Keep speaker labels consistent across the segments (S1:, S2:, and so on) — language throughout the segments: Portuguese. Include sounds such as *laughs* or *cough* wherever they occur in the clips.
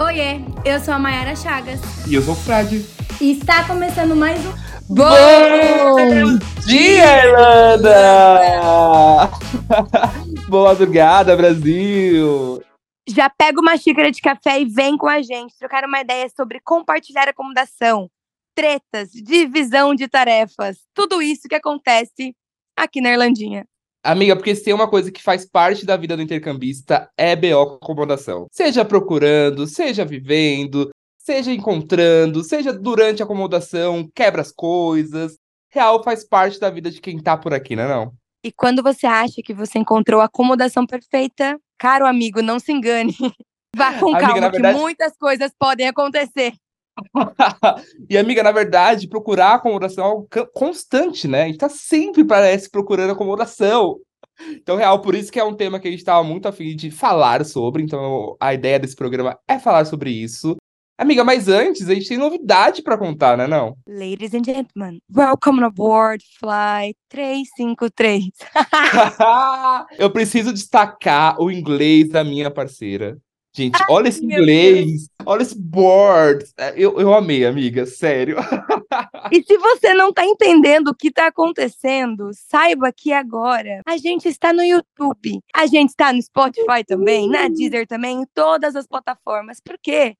S1: Oiê, eu sou a Mayara Chagas.
S2: E eu sou o Fred.
S1: E está começando mais um.
S2: Bom dia, Irlanda! *laughs* Boa madrugada, Brasil!
S3: Já pega uma xícara de café e vem com a gente trocar uma ideia sobre compartilhar acomodação, tretas, divisão de tarefas, tudo isso que acontece aqui na Irlandinha.
S2: Amiga, porque se tem uma coisa que faz parte da vida do intercambista é BO acomodação. Seja procurando, seja vivendo, seja encontrando, seja durante a acomodação, quebra as coisas. Real faz parte da vida de quem tá por aqui, não é não?
S3: E quando você acha que você encontrou a acomodação perfeita, caro amigo, não se engane. *laughs* Vá com
S2: Amiga,
S3: calma,
S2: verdade-
S3: que muitas coisas podem acontecer. *laughs*
S2: e, amiga, na verdade, procurar acomodação é algo constante, né? A gente tá sempre, parece, procurando acomodação. Então, real, por isso que é um tema que a gente tava muito afim de falar sobre. Então, a ideia desse programa é falar sobre isso. Amiga, mas antes, a gente tem novidade pra contar, né, não?
S3: Ladies and gentlemen, welcome aboard Flight 353.
S2: Eu preciso destacar o inglês da minha parceira. Gente, olha esse inglês, olha esse board. É, Eu, eu amei, amiga, sério.
S3: E se você não tá entendendo o que tá acontecendo, saiba que agora a gente está no YouTube, a gente está no Spotify também, na Deezer também, em todas as plataformas, porque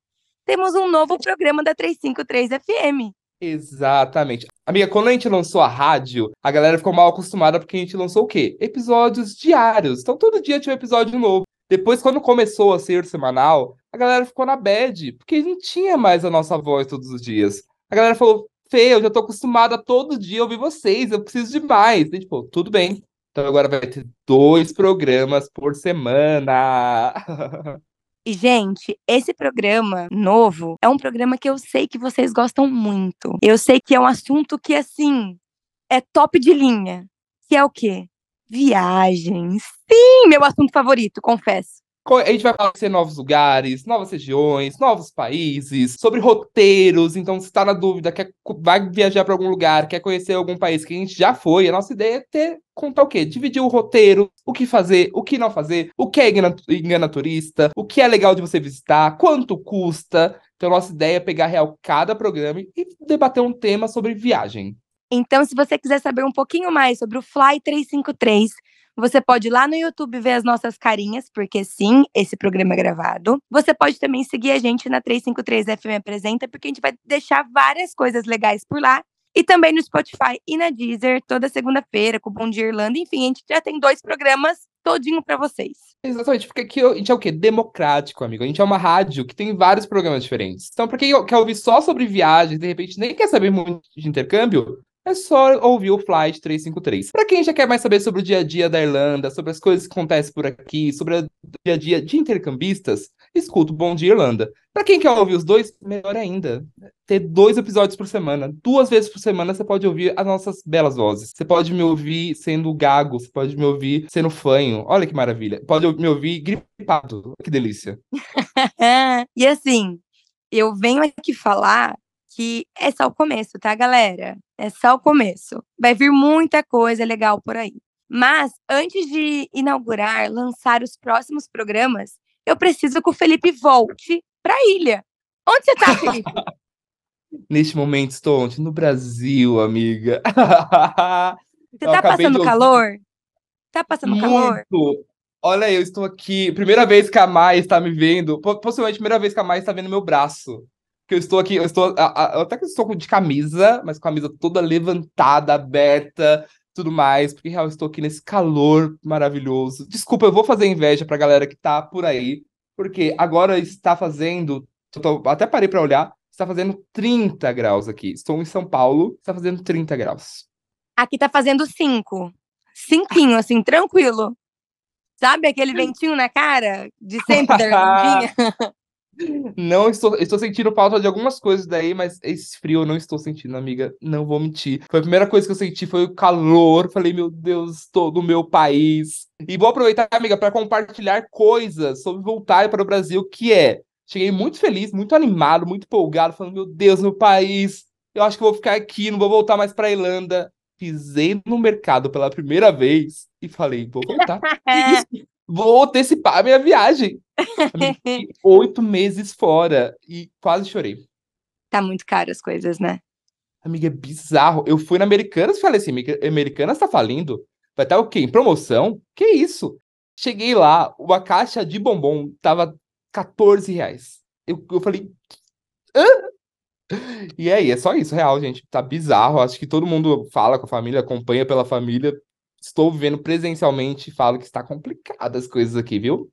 S3: temos um novo programa da 353 FM.
S2: Exatamente. Amiga, quando a gente lançou a rádio, a galera ficou mal acostumada porque a gente lançou o quê? Episódios diários. Então todo dia tinha um episódio novo. Depois, quando começou a ser semanal, a galera ficou na bad, porque não tinha mais a nossa voz todos os dias. A galera falou, Fê, eu já tô acostumada todo dia ouvir vocês, eu preciso de mais. E, tipo, tudo bem. Então agora vai ter dois programas por semana. *laughs*
S3: E, gente, esse programa novo é um programa que eu sei que vocês gostam muito. Eu sei que é um assunto que, assim, é top de linha. Que é o quê? Viagens. Sim, meu assunto favorito, confesso.
S2: Co- A gente vai conhecer novos lugares, novas regiões, novos países, sobre roteiros. Então, se está na dúvida, quer, vai viajar para algum lugar, quer conhecer algum país que a gente já foi, a nossa ideia é ter, contar o quê? Dividir o roteiro, o que fazer, o que não fazer, o que é engana, engana turista, o que é legal de você visitar, quanto custa. Então, nossa ideia é pegar real cada programa e debater um tema sobre viagem.
S3: Então, se você quiser saber um pouquinho mais sobre o Fly 353, você pode ir lá no YouTube ver as nossas carinhas, porque sim, esse programa é gravado. Você pode também seguir a gente na 353 FM Apresenta, porque a gente vai deixar várias coisas legais por lá. E também no Spotify e na Deezer, toda segunda-feira, com o Bom Dia Irlanda. Enfim, a gente já tem dois programas todinho pra vocês.
S2: Exatamente, porque aqui a gente é o quê? Democrático, amigo. A gente é uma rádio que tem vários programas diferentes. Então, pra quem quer ouvir só sobre viagens, de repente nem quer saber muito de intercâmbio, é só ouvir o Flight 353. Pra quem já quer mais saber sobre o dia a dia da Irlanda, sobre as coisas que acontecem por aqui, sobre o dia a dia de intercambistas, escuta o Bom Dia Irlanda. Pra quem quer ouvir os dois, melhor ainda. Ter dois episódios por semana. Duas vezes por semana você pode ouvir as nossas belas vozes. Você pode me ouvir sendo gago, você pode me ouvir sendo fanho. Olha que maravilha. Pode me ouvir gripado. Que delícia. *laughs*
S3: e assim, eu venho aqui falar que é só o começo, tá, galera? É só o começo. Vai vir muita coisa legal por aí. Mas antes de inaugurar, lançar os próximos programas, eu preciso que o Felipe volte pra ilha. Onde você tá, Felipe? *laughs*
S2: Neste momento estou onde? No Brasil, amiga. *laughs*
S3: Você
S2: Eu
S3: tá
S2: de
S3: passando calor? Tá passando calor?
S2: Muito. Olha, eu estou aqui. Primeira vez que a Mai está me vendo. po- Possivelmente, primeira vez que a Mai está vendo meu braço. Que eu estou aqui, eu estou. a- a- eu até que estou de camisa, mas com a camisa toda levantada, aberta, tudo mais. Porque real, eu estou aqui nesse calor maravilhoso. Desculpa, eu vou fazer inveja pra galera que tá por aí. Porque agora está fazendo. tô- até parei pra olhar. Está fazendo 30 graus aqui. Estou em São Paulo, está fazendo 30 graus.
S3: Aqui tá fazendo cinco. Cinquinho, assim, tranquilo. Sabe aquele ventinho na cara de sempre da? *laughs*
S2: Não estou, estou sentindo falta de algumas coisas daí, mas esse frio eu não estou sentindo, amiga. Não vou mentir. Foi a primeira coisa que eu senti, foi o calor. Falei, meu Deus, estou no meu país. E vou aproveitar, amiga, para compartilhar coisas sobre voltar para o Brasil, que é. Cheguei muito feliz, muito animado, muito empolgado, falando, meu Deus, meu país. Eu acho que vou ficar aqui, não vou voltar mais para Irlanda. Pisei no mercado pela primeira vez e falei, vou voltar. Isso *laughs* vou antecipar a minha viagem. *laughs* Oito meses fora e quase chorei.
S3: Tá muito caro as coisas, né?
S2: Amiga, é bizarro. Eu fui na Americanas e falei assim, "Amiga, Americanas tá falindo? Vai estar o quê? Em promoção? Que isso? Cheguei lá, uma caixa de bombom tava 14 reais. Eu, eu falei, hã? E aí, é só isso, real, gente. Tá bizarro. Acho que todo mundo fala com a família, acompanha pela família. Estou vivendo presencialmente e falo que está complicado as coisas aqui, viu?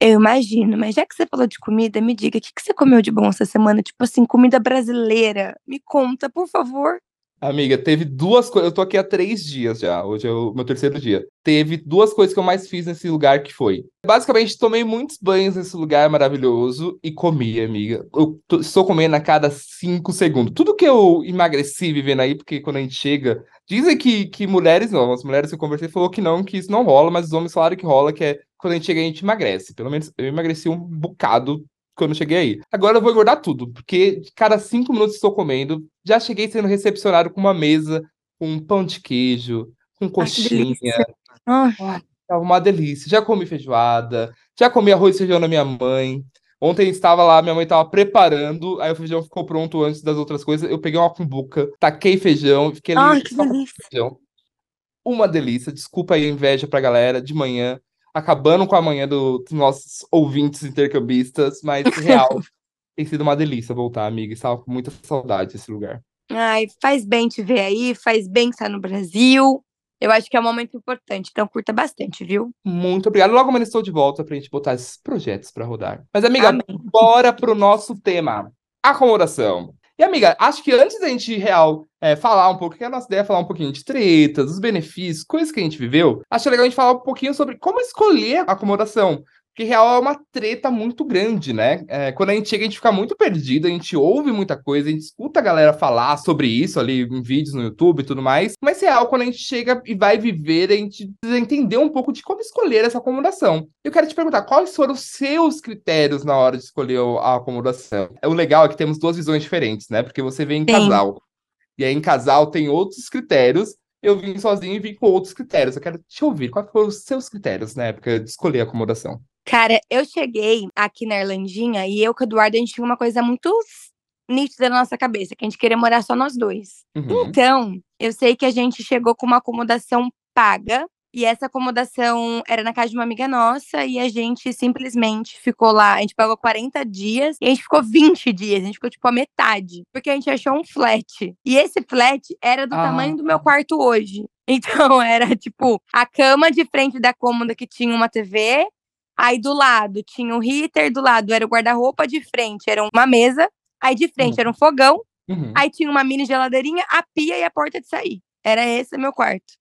S3: Eu imagino, mas já que você falou de comida, me diga, o que, que você comeu de bom essa semana? Tipo assim, comida brasileira. Me conta, por favor.
S2: Amiga, teve duas coisas. Eu tô aqui há três dias já. Hoje é o meu terceiro dia. Teve duas coisas que eu mais fiz nesse lugar que foi. Basicamente, tomei muitos banhos nesse lugar maravilhoso e comi, amiga. Eu tô- estou comendo a cada cinco segundos. Tudo que eu emagreci vivendo aí, porque quando a gente chega. Dizem que, que mulheres não, as mulheres que eu conversei falou que não, que isso não rola, mas os homens falaram que rola, que é quando a gente chega a gente emagrece. Pelo menos eu emagreci um bocado quando eu cheguei aí. Agora eu vou engordar tudo, porque cada cinco minutos estou comendo. Já cheguei sendo recepcionado com uma mesa, com um pão de queijo, com
S3: que
S2: coxinha.
S3: Ai,
S2: Tava uma delícia. Já comi feijoada, já comi arroz e feijão da minha mãe. Ontem estava lá, minha mãe estava preparando, aí o feijão ficou pronto antes das outras coisas. Eu peguei uma cumbuca, taquei feijão, fiquei ali
S3: ai, que delícia.
S2: feijão. Uma delícia. Desculpa aí a inveja pra galera de manhã, acabando com a manhã do- dos nossos ouvintes intercambistas, mas real, *laughs* tem sido uma delícia voltar, amiga. Estava com muita saudade desse lugar.
S3: Ai, faz bem te ver aí, faz bem estar no Brasil. Eu acho que é um momento importante, então curta bastante, viu?
S2: Muito obrigado. Logo menos estou de volta pra gente botar esses projetos pra rodar. Mas, amiga,
S3: Amém.
S2: bora pro nosso tema: acomodação. E, amiga, acho que antes da gente, real, é, falar um pouco, que a nossa ideia é falar um pouquinho de tretas, dos benefícios, coisas que a gente viveu, acho legal a gente falar um pouquinho sobre como escolher a acomodação. Porque, real, é uma treta muito grande, né? É, quando a gente chega, a gente fica muito perdido, a gente ouve muita coisa, a gente escuta a galera falar sobre isso ali em vídeos no YouTube e tudo mais. Mas, real, quando a gente chega e vai viver, a gente precisa entender um pouco de como escolher essa acomodação. Eu quero te perguntar, quais foram os seus critérios na hora de escolher a acomodação? É, O legal é que temos duas visões diferentes, né? Porque você vem em
S3: Sim.
S2: casal. E aí, em casal, tem outros critérios. Eu vim sozinho e vim com outros critérios. Eu quero te ouvir. Quais foram os seus critérios na época de escolher a acomodação?
S3: Cara, eu cheguei aqui na Irlandinha e eu com o Eduardo, a gente tinha uma coisa muito nítida na nossa cabeça, que a gente queria morar só nós dois.
S2: Uhum.
S3: Então, eu sei que a gente chegou com uma acomodação paga. E essa acomodação era na casa de uma amiga nossa e a gente simplesmente ficou lá. A gente pagou 40 dias e a gente ficou 20 dias. A gente ficou tipo a metade. Porque a gente achou um flat. E esse flat era do
S2: Ah.
S3: tamanho do meu quarto hoje. *laughs* Então era tipo a cama de frente da cômoda que tinha uma TV. Aí do lado tinha o heater, do lado era o guarda-roupa, de frente era uma mesa. Aí de frente
S2: Uhum.
S3: era um fogão.
S2: Uhum.
S3: Aí tinha uma mini geladeirinha, a pia e a porta de sair. Era esse meu quarto.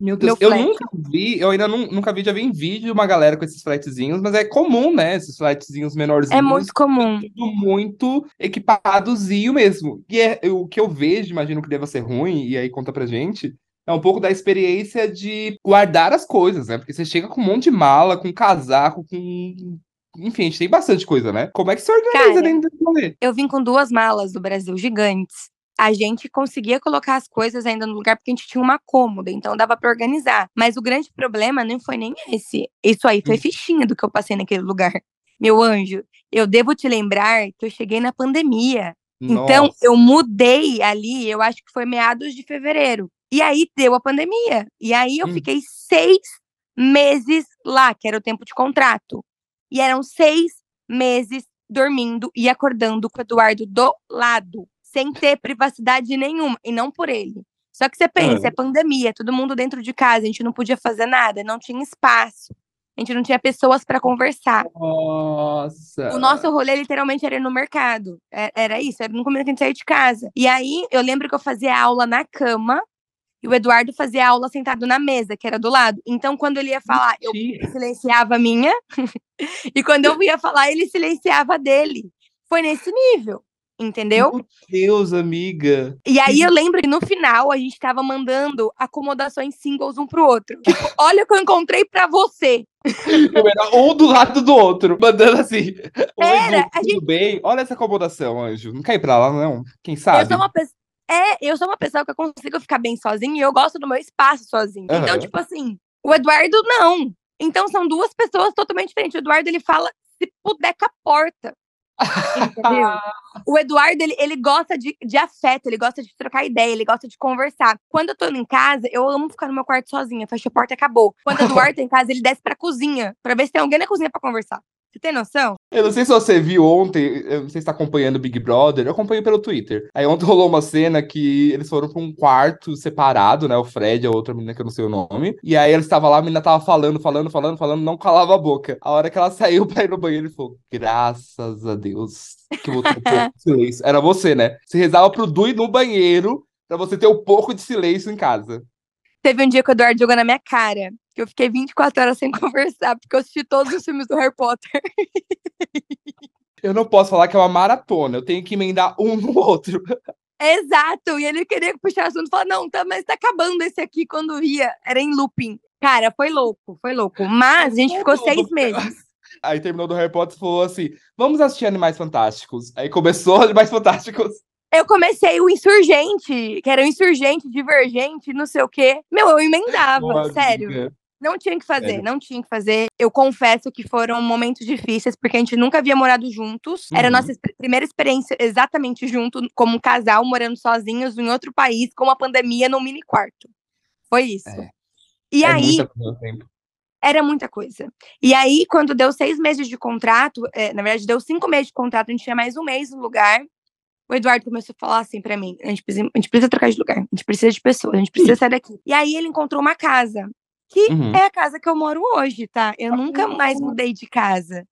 S2: Meu Deus,
S3: Meu
S2: eu
S3: flat.
S2: nunca vi, eu ainda nu- nunca vi, já vi em vídeo uma galera com esses flatzinhos, mas é comum, né? Esses flatzinhos menorzinhos.
S3: É muito comum.
S2: tudo muito equipadozinho mesmo. E é, o que eu vejo, imagino que deva ser ruim, e aí conta pra gente, é um pouco da experiência de guardar as coisas, né? Porque você chega com um monte de mala, com casaco, com. Enfim, a gente tem bastante coisa, né? Como é que você organiza
S3: Cara,
S2: dentro desse rolê?
S3: Eu vim com duas malas do Brasil gigantes. A gente conseguia colocar as coisas ainda no lugar porque a gente tinha uma cômoda, então dava pra organizar. Mas o grande problema não foi nem esse. Isso aí foi
S2: Hum.
S3: fichinha do que eu passei naquele lugar. *laughs* Meu anjo, eu devo te lembrar que eu cheguei na pandemia. Então,
S2: Nossa.
S3: eu mudei ali, eu acho que foi meados de fevereiro. E aí deu a pandemia. E aí eu
S2: Hum.
S3: fiquei seis meses lá, que era o tempo de contrato. E eram seis meses dormindo e acordando com o Eduardo do lado, sem ter privacidade nenhuma. E não por ele. Só que você pensa,
S2: Ah.
S3: é pandemia, todo mundo dentro de casa, a gente não podia fazer nada, não tinha espaço. A gente não tinha pessoas para conversar.
S2: Nossa.
S3: O nosso rolê literalmente era no mercado. É- Era isso, era no começo que a gente saía de casa. E aí eu lembro que eu fazia aula na cama e o Eduardo fazia aula sentado na mesa, que era do lado. Então, quando ele ia falar, eu silenciava a minha. *laughs* e quando eu ia falar, ele silenciava a dele. Foi nesse nível, entendeu?
S2: Meu Deus, amiga.
S3: E aí eu lembro que no final a gente tava mandando acomodações singles um pro outro. *laughs* Tipo, olha o que eu encontrei pra você.
S2: Eu era um do lado do outro, mandando assim.
S3: Era,
S2: Gu,
S3: a
S2: tudo bem? Olha essa acomodação, anjo. Não ir pra lá, não? Quem sabe?
S3: Eu sou uma pessoa. É, eu sou uma pessoa que eu consigo ficar bem sozinha e eu gosto do meu espaço sozinha. Então,
S2: Aham.
S3: tipo assim, o Eduardo não. Então são duas pessoas totalmente diferentes. O Eduardo ele fala se puder com a porta. Entendeu? *laughs* o Eduardo, ele, ele gosta de, de afeto, ele gosta de trocar ideia, ele gosta de conversar. Quando eu tô em casa, eu amo ficar no meu quarto sozinha, fecha a porta e acabou. Quando o *laughs* Eduardo tá em casa, ele desce pra cozinha, pra ver se tem alguém na cozinha pra conversar. Você tem noção?
S2: Eu não sei se você viu ontem, eu não sei se tá acompanhando o Big Brother, eu acompanho pelo Twitter. Aí ontem rolou uma cena que eles foram pra um quarto separado, né? O Fred, a outra menina que eu não sei o nome. E aí eles estavam lá, a menina tava falando, falando, falando, falando, não calava a boca. A hora que ela *laughs* saiu pra ir no banheiro, ele falou: graças a Deus que voltou um pouco de silêncio. Era você, né? Você rezava pro Du ir no banheiro pra você ter um pouco de silêncio em casa.
S3: Teve um dia que o Eduardo jogou na minha cara que eu fiquei 24 horas sem *laughs* conversar, porque eu assisti todos os filmes do Harry Potter.
S2: Eu não posso falar que é uma maratona, eu tenho que emendar um no outro.
S3: Exato, e ele queria puxar assunto e falar: não, tá, mas tá acabando esse aqui quando ia. Era em looping. Cara, foi louco, foi louco. Mas a gente ficou seis meses.
S2: Aí terminou do Harry Potter e falou assim: vamos assistir Animais Fantásticos. Aí começou Animais Fantásticos.
S3: Eu comecei o Insurgente, que era o Insurgente, Divergente, não sei o quê. Meu, eu emendava, sério. Não tinha que fazer, é. não tinha que fazer. Eu confesso que foram momentos difíceis, porque a gente nunca havia morado juntos. Uhum. Era a nossa primeira experiência exatamente junto, como um casal, morando sozinhos em outro país, com uma pandemia no mini quarto. Foi isso. É. E é aí. Era muita coisa. E aí, quando deu seis meses de contrato, é, na verdade, deu cinco meses de contrato, a gente tinha mais um mês no lugar. O Eduardo começou a falar assim para mim: a gente, precisa, a gente precisa trocar de lugar, a gente precisa de pessoas, a gente precisa sair daqui. E aí ele encontrou uma casa que uhum. é a casa que eu moro hoje, tá? Eu nunca mais mudei de casa.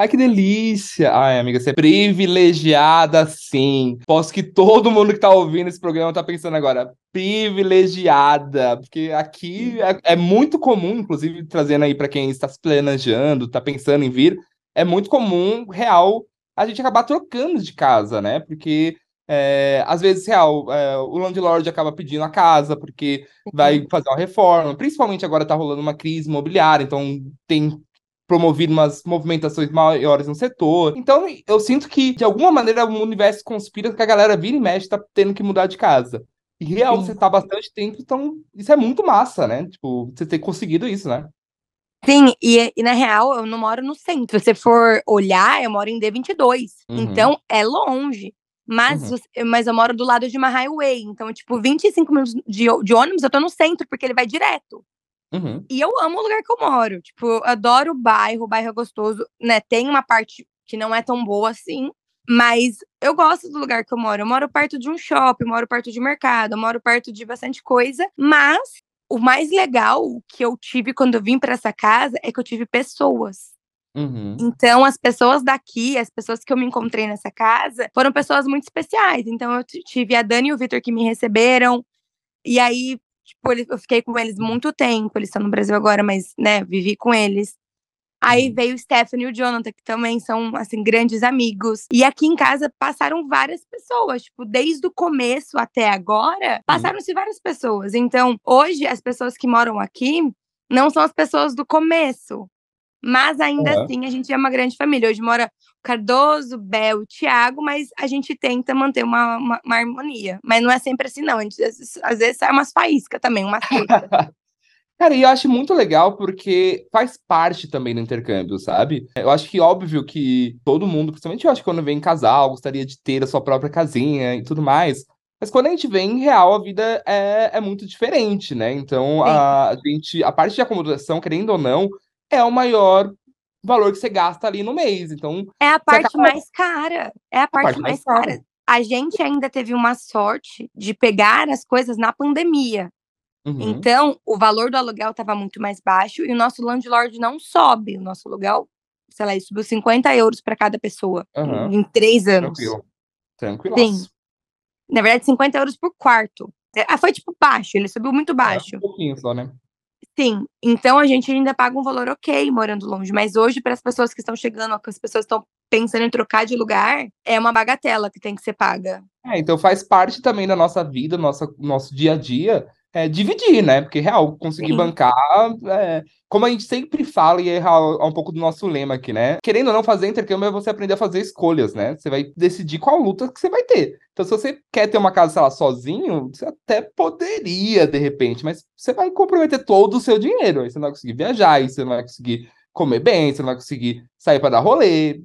S2: Ai, que delícia! Ai, amiga, você é privilegiada, sim. Posso que todo mundo que tá ouvindo esse programa tá pensando agora, privilegiada, porque aqui é, é muito comum, inclusive trazendo aí para quem está se planejando, tá pensando em vir, é muito comum, real, a gente acabar trocando de casa, né? Porque é, às vezes, real, é, o landlord acaba pedindo a casa porque vai fazer uma reforma, principalmente agora está rolando uma crise imobiliária, então tem promovido umas movimentações maiores no setor. Então, eu sinto que, de alguma maneira, o universo conspira que a galera vira e mexe, tá tendo que mudar de casa. E real, Sim. você tá bastante tempo, então isso é muito massa, né? Tipo, você ter conseguido isso, né?
S3: Sim, e, e, na real, eu não moro no centro. Se você for olhar, eu moro em D22. Uhum. Então, é longe. Mas, uhum. mas eu moro do lado de uma highway. Então, tipo, 25 minutos de, de ônibus, eu tô no centro, porque ele vai direto. Uhum. E eu amo o lugar que eu moro. Tipo, eu adoro o bairro, o bairro é gostoso, né? Tem uma parte que não é tão boa assim, mas eu gosto do lugar que eu moro. Eu moro perto de um shopping, moro perto de mercado, moro perto de bastante coisa. Mas o mais legal que eu tive quando eu vim para essa casa é que eu tive pessoas. Uhum. Então, as pessoas daqui, as pessoas que eu me encontrei nessa casa, foram pessoas muito especiais. Então, eu tive a Dani e o Vitor que me receberam. E aí, tipo, eu fiquei com eles muito tempo. Eles estão no Brasil agora, mas, né, vivi com eles. Aí uhum. veio o Stephanie e o Jonathan, que também são, assim, grandes amigos. E aqui em casa passaram várias pessoas. Tipo, desde o começo até agora, uhum. passaram-se várias pessoas. Então, hoje, as pessoas que moram aqui não são as pessoas do começo. Mas ainda uhum. assim, a gente é uma grande família. Hoje mora o Cardoso, Bel, o Thiago, mas a gente tenta manter uma, uma, uma, harmonia. Mas não é sempre assim, não. A gente, às, vezes, sai umas faíscas também, umas *laughs*
S2: Cara, e eu acho muito legal porque faz parte também do intercâmbio, sabe? Eu acho que óbvio que todo mundo, principalmente eu acho que quando vem casal, gostaria de ter a sua própria casinha e tudo mais. Mas quando a gente vem em real, a vida é, é muito diferente, né? Então, a, a gente, a parte de acomodação, querendo ou não, é o maior valor que você gasta ali no mês. Então.
S3: É a parte acaba... mais cara. É a parte, a parte mais, mais cara. cara. A gente ainda teve uma sorte de pegar as coisas na pandemia. Uhum. Então, o valor do aluguel estava muito mais baixo e o nosso landlord não sobe. O nosso aluguel, sei lá, subiu 50 euros para cada pessoa uhum. em, três anos.
S2: Tranquilo. Tranquilo.
S3: Sim. Na verdade, 50 euros por quarto. Ah, foi tipo baixo, ele subiu muito baixo. É, um
S2: pouquinho só, né?
S3: Sim, então a gente ainda paga um valor ok morando longe, mas hoje, para as pessoas que estão chegando, que as pessoas estão pensando em trocar de lugar, é uma bagatela que tem que ser paga.
S2: É, então faz parte também da nossa vida, nossa, nosso dia a dia, é, dividir, né? Porque, real, conseguir
S3: Sim.
S2: bancar, é, como a gente sempre fala, e é, real, é um pouco do nosso lema aqui, né? Querendo ou não fazer intercâmbio é você aprender a fazer escolhas, né? Você vai decidir qual luta que você vai ter. Então, se você quer ter uma casa, sei lá, sozinho, você até poderia, de repente, mas você vai comprometer todo o seu dinheiro. Aí você não vai conseguir viajar, aí você não vai conseguir comer bem, você não vai conseguir sair para dar rolê.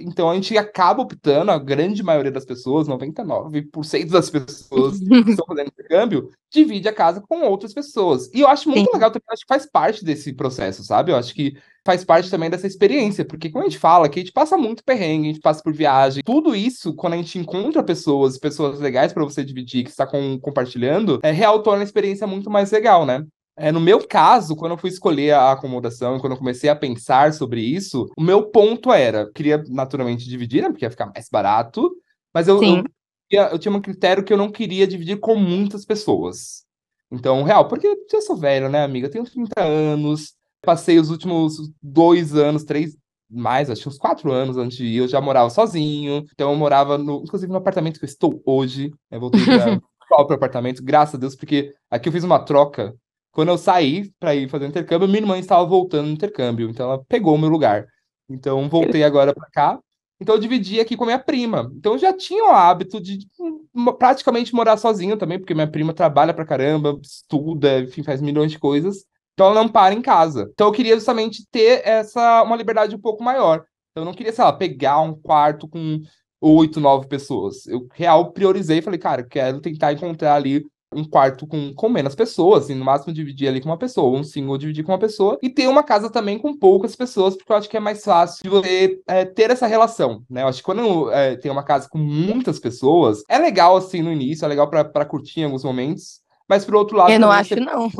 S2: Então a gente acaba optando, a grande maioria das pessoas, 99% das pessoas *laughs* que estão fazendo intercâmbio, divide a casa com outras pessoas. E eu acho muito
S3: Sim.
S2: legal também, acho que faz parte desse processo, sabe? Eu acho que faz parte também dessa experiência, porque quando a gente fala que a gente passa muito perrengue, a gente passa por viagem, tudo isso, quando a gente encontra pessoas, pessoas legais para você dividir, que está com, compartilhando, é real torna a experiência muito mais legal, né? É, no meu caso, quando eu fui escolher a acomodação e quando eu comecei a pensar sobre isso, o meu ponto era, queria naturalmente dividir, né, porque ia ficar mais barato, mas eu, eu, tinha- eu tinha um critério que eu não queria dividir com muitas pessoas. Então, real, porque eu sou velho, né, amiga? Eu tenho 30 anos, passei os últimos dois anos, três, mais, acho que uns quatro anos antes de ir, eu já morava sozinho. Então, eu morava, no, inclusive, no apartamento que eu estou hoje. Eu voltei para *laughs* o próprio apartamento, graças a Deus, porque aqui eu fiz uma troca. Quando eu saí para ir fazer o intercâmbio, minha irmã estava voltando no intercâmbio, então ela pegou o meu lugar. Então, voltei agora para cá. Então, eu dividi aqui com a minha prima. Então, eu já tinha o hábito de hum, praticamente morar sozinho também, porque minha prima trabalha pra caramba, estuda, enfim, faz milhões de coisas. Então ela não para em casa. Então eu queria justamente ter essa uma liberdade um pouco maior. Então eu não queria, sei lá, pegar um quarto com oito, nove pessoas. Eu real priorizei falei, cara, quero tentar encontrar ali um quarto com, com menos pessoas, assim, no máximo dividir ali com uma pessoa, um single dividir com uma pessoa, e ter uma casa também com poucas pessoas, porque eu acho que é mais fácil de você é, ter essa relação, né? Eu acho que quando é, tem uma casa com muitas pessoas, é legal assim no início, é legal pra pra curtir em alguns momentos, mas por outro lado,
S3: Eu não acho, não.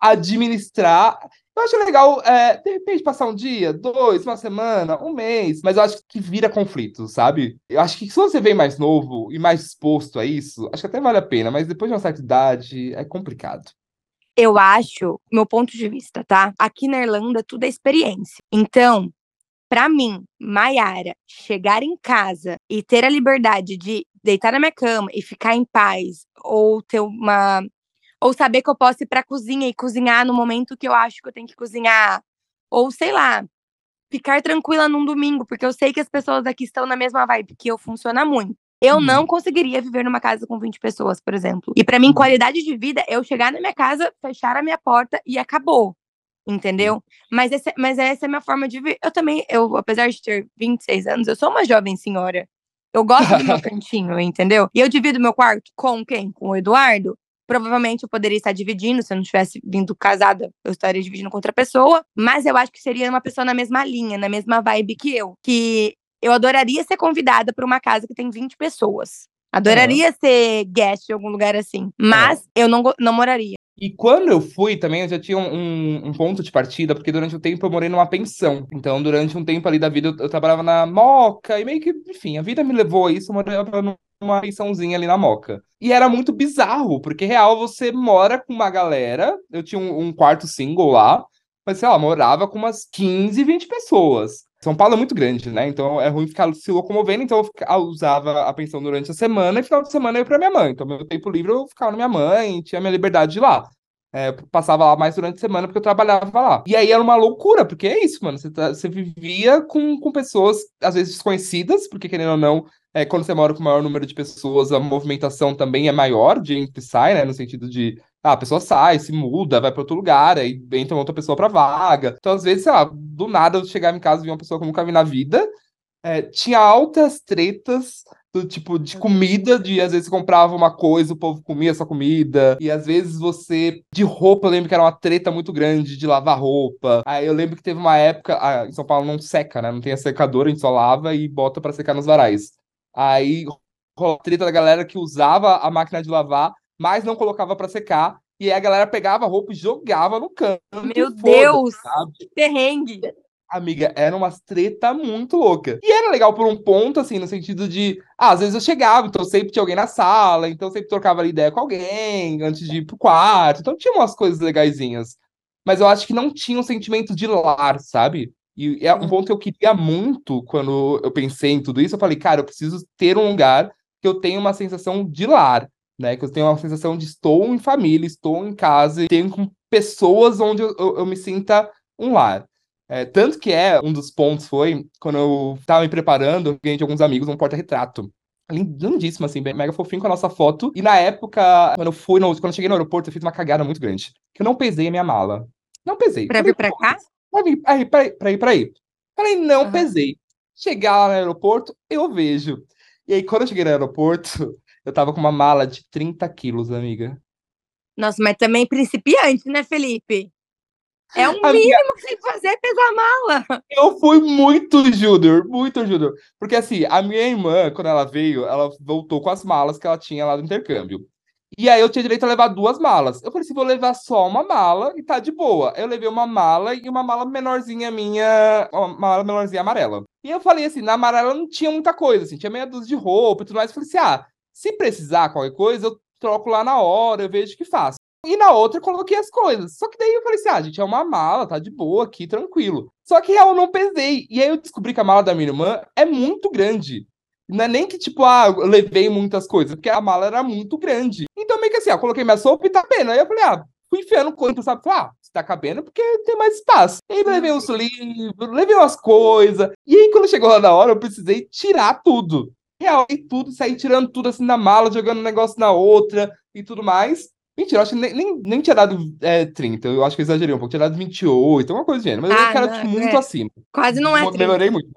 S2: administrar. Eu acho legal, é, de repente, passar um dia, dois, uma semana, um mês, mas eu acho que vira conflito, sabe? Eu acho que se você vem mais novo e mais exposto a isso, acho que até vale a pena, mas depois de uma certa idade é complicado.
S3: Eu acho, meu ponto de vista, tá? Aqui na Irlanda tudo é experiência. Então, pra mim, Maiara, chegar em casa e ter a liberdade de deitar na minha cama e ficar em paz, ou ter uma. Ou saber que eu posso ir pra cozinha e cozinhar no momento que eu acho que eu tenho que cozinhar. Ou sei lá, ficar tranquila num domingo, porque eu sei que as pessoas aqui estão na mesma vibe que eu, funciona muito. Eu
S2: Uhum.
S3: não conseguiria viver numa casa com 20 pessoas, por exemplo. E pra mim,
S2: Uhum.
S3: qualidade de vida é eu chegar na minha casa, fechar a minha porta e acabou. Entendeu? Mas, esse, mas essa é a minha forma de ver. Eu também, eu, apesar de ter 26 anos, eu sou uma jovem senhora. Eu gosto do meu *laughs* cantinho, entendeu? E eu divido meu quarto com quem? Com o Eduardo. Provavelmente eu poderia estar dividindo, se eu não tivesse vindo casada, eu estaria dividindo com outra pessoa. Mas eu acho que seria uma pessoa na mesma linha, na mesma vibe que eu. Que eu adoraria ser convidada para uma casa que tem 20 pessoas. Adoraria ser guest em algum lugar assim. Mas eu não, não moraria.
S2: E quando eu fui também, eu já tinha um, um- ponto de partida, porque durante um tempo eu morei numa pensão. Então, durante um tempo ali da vida, eu, eu trabalhava na Moca, e meio que, enfim, a vida me levou a isso, eu morava numa pensãozinha ali na Moca. E era muito bizarro, porque, real, você mora com uma galera, eu tinha um, um quarto single lá, mas, sei lá, morava com umas 15, 20 pessoas. São Paulo é muito grande, né? Então é ruim ficar se locomovendo. Então eu fica- eu usava a pensão durante a semana e final de semana eu ia pra minha mãe. Então, meu tempo livre eu ficava na minha mãe, tinha minha liberdade de lá. É, passava lá mais durante a semana porque eu trabalhava lá. E aí era uma loucura, porque é isso, mano. Você, tá- você vivia com, com pessoas, às vezes desconhecidas, porque querendo ou não, é, quando você mora com o maior número de pessoas, a movimentação também é maior de entra e sai, né? No sentido de ah, a pessoa sai, se muda, vai para outro lugar, aí entra outra pessoa pra vaga. Então, às vezes, sei lá, do nada eu chegava em casa e vi uma pessoa que eu nunca vi na vida. É, tinha altas tretas do tipo de comida, de às vezes você comprava uma coisa, o povo comia essa comida, e às vezes você, de roupa, eu lembro que era uma treta muito grande de lavar roupa. Aí eu lembro que teve uma época, ah, em São Paulo não seca, né? Não tem a secadora, a gente só lava e bota pra secar nos varais. Aí rolou a treta da galera que usava a máquina de lavar, mas não colocava pra secar. E aí a galera pegava a roupa e jogava no canto.
S3: Meu Deus!
S2: sabe?
S3: Perrengue.
S2: Amiga, era uma treta muito louca. E era legal por um ponto, assim, no sentido de. Ah, às vezes eu chegava, então sempre tinha alguém na sala, então eu sempre trocava ideia com alguém antes de ir pro quarto. Então tinha umas coisas legaisinhas. Mas eu acho que não tinha um sentimento de lar, sabe? E é um
S3: Sim.
S2: ponto que eu queria muito quando eu pensei em tudo isso. Eu falei, cara, eu preciso ter um lugar que eu tenha uma sensação de lar. Né? Que eu tenho uma sensação de estou em família, estou em casa e tenho com pessoas onde eu, eu, eu me sinta um lar. É, tanto que é, um dos pontos foi, quando eu estava me preparando, ganhei de alguns amigos um porta-retrato. Lindíssimo, assim, mega fofinho com a nossa foto. E na época, quando eu fui, no, quando eu cheguei no aeroporto, eu fiz uma cagada muito grande. Que eu não pesei a minha mala. Não pesei.
S3: Pra vir pra cá?
S2: Pra vir, pra ir, pra ir, pra ir, pra ir. Falei, não pesei. Chegar lá no aeroporto, eu vejo. E aí, quando eu cheguei no aeroporto, eu tava com uma mala de 30 quilos, amiga.
S3: Nossa, mas também principiante, né, Felipe? É Amiga, mínimo que tem que fazer pesar a mala.
S2: Eu fui muito Júnior, muito Júnior. Porque assim, a minha irmã, quando ela veio, ela voltou com as malas que ela tinha lá do intercâmbio. E aí eu tinha direito a levar duas malas. Eu falei assim, vou levar só uma mala e tá de boa. Eu levei uma mala e uma mala menorzinha minha, uma mala menorzinha amarela. E eu falei assim, na amarela não tinha muita coisa, assim, tinha meia dúzia de roupa e tudo mais. Eu falei assim, ah, se precisar qualquer coisa, eu troco lá na hora, eu vejo o que faço. E na outra eu coloquei as coisas. Só que daí eu falei assim: ah, gente, é uma mala, tá de boa aqui, tranquilo. Só que eu não pesei. E aí eu descobri que a mala da minha irmã é muito grande. Não é nem que, tipo, ah, eu levei muitas coisas, porque a mala era muito grande. Então, meio que assim, ah, coloquei minha sopa e tá cabendo. Aí eu falei, ah, fui enfiando coisa, sabe? Falei, ah, se tá cabendo, porque tem mais espaço. E aí levei os livros, levei umas coisas. E aí, quando chegou lá na hora, eu precisei tirar tudo. Real, e tudo, sair tirando tudo assim na mala, jogando um negócio na outra e tudo mais. Mentira, eu acho que nem, nem, nem tinha dado é, 30. Eu acho que eu exagerei um pouco. Tinha dado 28, uma coisa do gênero. Mas ah, eu era tipo, muito é. acima.
S3: Quase não é 30.
S2: Melhorei muito.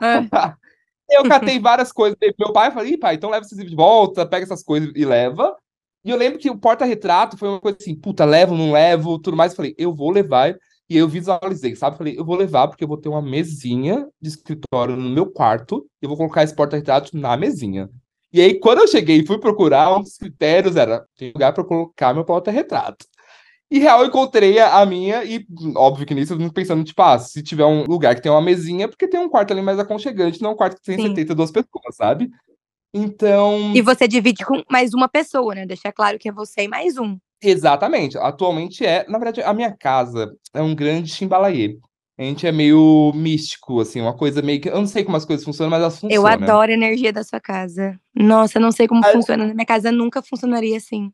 S2: Ah. *laughs* eu catei várias coisas. Meu pai falei, pai, então leva esses livros de volta, pega essas coisas e leva. E eu lembro que o porta-retrato foi uma coisa assim, puta, levo, não levo, tudo mais. Eu falei, eu vou levar. E eu visualizei, sabe? Falei, eu vou levar porque eu vou ter uma mesinha de escritório no meu quarto e eu vou colocar esse porta-retrato na mesinha. E aí, quando eu cheguei e fui procurar, um dos critérios era: tem lugar para colocar meu porta-retrato. E real, eu encontrei a, minha, e óbvio que nisso eu tô pensando, tipo, ah, se tiver um lugar que tem uma mesinha, porque tem um quarto ali mais aconchegante, não um quarto que tem Sim. 72 pessoas, sabe? Então.
S3: E você divide com mais uma pessoa, né? Deixar claro que é você e mais um.
S2: Exatamente. Atualmente é, na verdade, a minha casa é um grande chimbalaê. A gente é meio místico, assim, uma coisa meio que. Eu não sei como as coisas funcionam, mas elas funcionam.
S3: Eu adoro a energia da sua casa. Nossa, eu não sei como a... funciona. Na minha casa nunca funcionaria assim.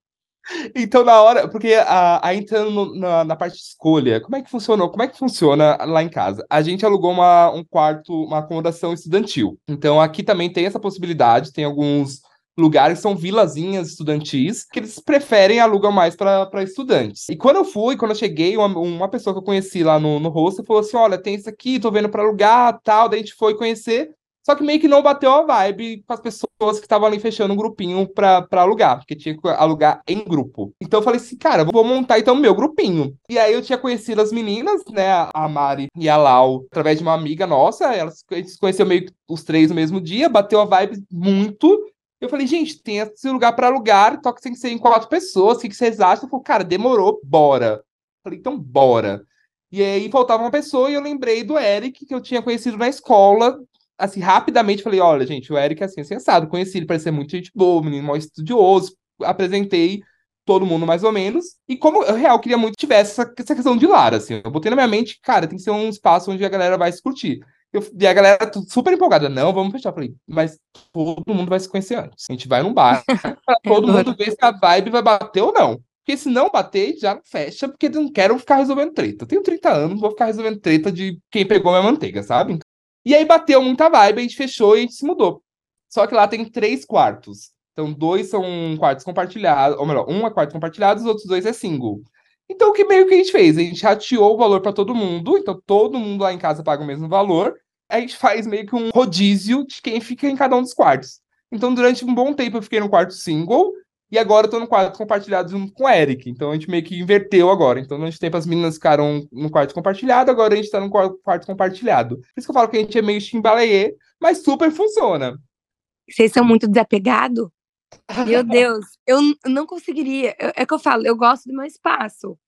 S2: Então, na hora, porque aí entrando na, na, parte de escolha, como é que funcionou? Como é que funciona lá em casa? A gente alugou uma, um quarto, uma acomodação estudantil. Então, aqui também tem essa possibilidade, tem alguns lugares são vilazinhas estudantis que eles preferem alugam mais para estudantes. E quando eu fui, quando eu cheguei, uma, uma pessoa que eu conheci lá no, no hostel falou assim: Olha, tem isso aqui, tô vendo para alugar, tal. Daí a gente foi conhecer. Só que meio que não bateu a vibe com as pessoas que estavam ali fechando um grupinho pra, pra alugar, porque tinha que alugar em grupo. Então eu falei assim, cara, vou montar então meu grupinho. E aí eu tinha conhecido as meninas, né, a Mari e a Lau, através de uma amiga nossa, elas se conheceu meio que os três no mesmo dia, bateu a vibe muito. Eu falei, gente, tem esse lugar para alugar, toca tem que ser em quatro pessoas, o que, que vocês acham? Eu falei, cara, demorou, bora. Eu falei, então bora. E aí faltava uma pessoa e eu lembrei do Eric, que eu tinha conhecido na escola. Assim, rapidamente falei, olha, gente, o Eric é assim, sensado, conheci ele, parece ser muito gente boa, menino mó estudioso. Apresentei todo mundo mais ou menos. E como eu real queria muito que tivesse essa, essa questão de lar, assim. Eu botei na minha mente, cara, tem que ser um espaço onde a galera vai se curtir. Eu, e a galera super empolgada, não, vamos fechar. Eu falei, mas todo mundo vai se conhecer antes. A gente vai num bar, pra *laughs* todo mundo ver se a vibe vai bater ou não. Porque se não bater, já não fecha, porque não quero ficar resolvendo treta. Eu tenho 30 anos, vou ficar resolvendo treta de quem pegou minha manteiga, sabe? E aí bateu muita vibe, a gente fechou e a gente se mudou. Só que lá tem três quartos. Então, dois são quartos compartilhados, ou melhor, um é quarto compartilhado, os outros dois é single. Então, o que meio que a gente fez? A gente rateou o valor para todo mundo, então todo mundo lá em casa paga o mesmo valor. A gente faz meio que um rodízio de quem fica em cada um dos quartos. Então, durante um bom tempo, eu fiquei no quarto single, e agora eu tô no quarto compartilhado junto com o Eric. Então a gente meio que inverteu agora. Então, durante tempo, as meninas ficaram no quarto compartilhado, agora a gente tá no quarto compartilhado. Por isso que eu falo que a gente é meio chimbalaê, mas super funciona.
S3: Vocês são muito desapegados? *laughs* Meu Deus, eu não conseguiria. É que eu falo, eu gosto do meu espaço.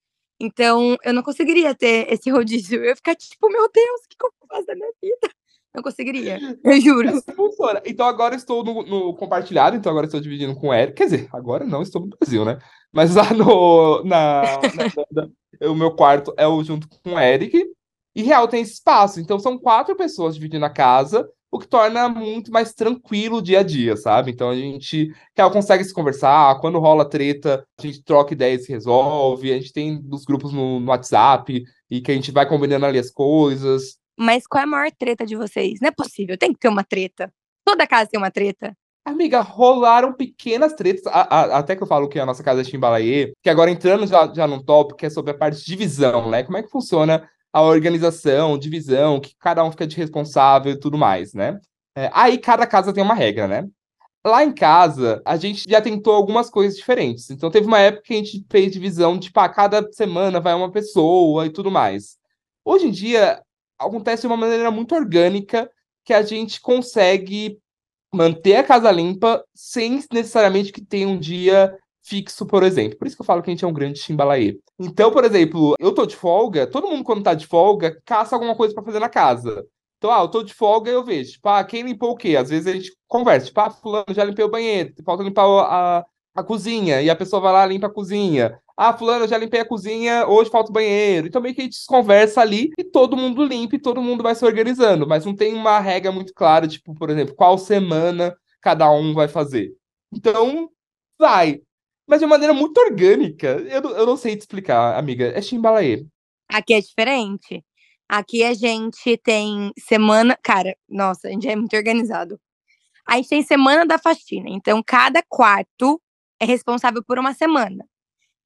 S3: Então, eu não conseguiria ter esse rodízio. Eu ia ficar tipo, meu Deus, o que, eu faço da minha vida? Não conseguiria, *laughs* eu juro.
S2: funciona. Então agora estou no, no, compartilhado, então agora estou dividindo com o Eric. Quer dizer, agora não estou no Brasil, né? Mas lá no. Na, na, na, o meu quarto é o junto com o Eric. E real tem espaço. Então são quatro pessoas dividindo a casa. O que torna muito mais tranquilo o dia a dia, sabe? Então a gente que ela consegue se conversar, quando rola treta, a gente troca ideias e se resolve, a gente tem os grupos no, no WhatsApp e que a gente vai combinando ali as coisas.
S3: Mas qual é a maior treta de vocês? Não é possível, tem que ter uma treta. Toda casa tem uma treta.
S2: Amiga, rolaram pequenas tretas, a, a, até que eu falo que a nossa casa é Chimbalaê, que agora entrando já, já num tópico que é sobre a parte de divisão, né? Como é que funciona a organização, divisão, que cada um fica de responsável e tudo mais, né? É, aí cada casa tem uma regra, né? Lá em casa, a gente já tentou algumas coisas diferentes. Então teve uma época que a gente fez divisão, tipo, a cada semana vai uma pessoa e tudo mais. Hoje em dia, acontece de uma maneira muito orgânica que a gente consegue manter a casa limpa sem necessariamente que tenha um dia fixo, por exemplo. Por isso que eu falo que a gente é um grande chimbalaê. Então, por exemplo, eu tô de folga, todo mundo quando tá de folga, caça alguma coisa para fazer na casa. Então, ah, eu tô de folga e eu vejo, tipo, ah, quem limpou o quê? Às vezes a gente conversa, tipo, ah, fulano, já limpei o banheiro, falta limpar a, a cozinha, e a pessoa vai lá limpa a cozinha. Ah, fulano, já limpei a cozinha, hoje falta o banheiro. Então meio que a gente conversa ali e todo mundo limpa e todo mundo vai se organizando. Mas não tem uma regra muito clara, tipo, por exemplo, qual semana cada um vai fazer. Então, vai. Mas de maneira muito orgânica. Eu, eu não sei te explicar, amiga. É chimbalaê.
S3: Aqui é diferente. Aqui a gente tem semana. Cara, nossa, a gente é muito organizado. A gente tem semana da faxina. Então, cada quarto é responsável por uma semana.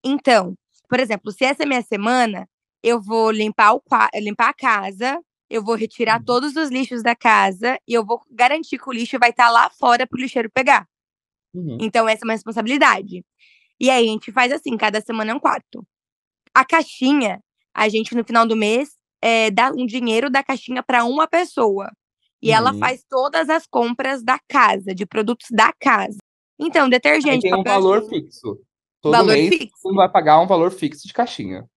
S3: Então, por exemplo, se essa é minha semana, eu vou limpar, o, limpar a casa, eu vou retirar uhum. todos os lixos da casa e eu vou garantir que o lixo vai estar tá lá fora para o lixeiro pegar. Uhum. Então, essa é uma responsabilidade. E aí, a gente faz assim: cada semana é um quarto. A caixinha, a gente no final do mês é, dá um dinheiro da caixinha para uma pessoa. E uhum. ela faz todas as compras da casa, de produtos da casa. Então, detergente.
S2: Aí tem um valor fixo. Todo valor mês fixo. vai pagar um valor fixo de caixinha.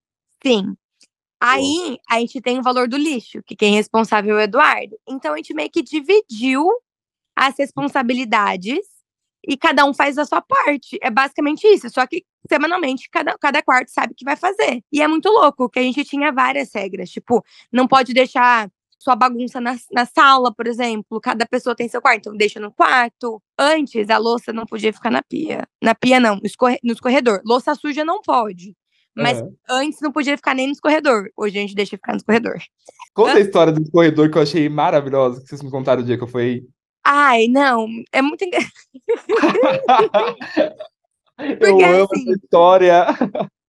S3: Sim. Aí a gente tem o valor do lixo, que quem é responsável é o Eduardo. Então a gente meio que dividiu as responsabilidades e cada um faz a sua parte. É basicamente isso. Só que semanalmente cada, cada quarto sabe o que vai fazer. E é muito louco que a gente tinha várias regras. Tipo, não pode deixar sua bagunça na, na sala, por exemplo. Cada pessoa tem seu quarto, então deixa no quarto. Antes, a louça não podia ficar na pia. Na pia, não, escorre, no escorredor. Louça suja não pode. Mas uhum. antes não podia ficar nem no escorredor. Hoje a gente deixa ficar no escorredor.
S2: Conta a história do escorredor que eu achei maravilhosa, que vocês me contaram o dia que eu fui
S3: Ai, não, é muito engraçado. *laughs*
S2: eu amo assim, essa história.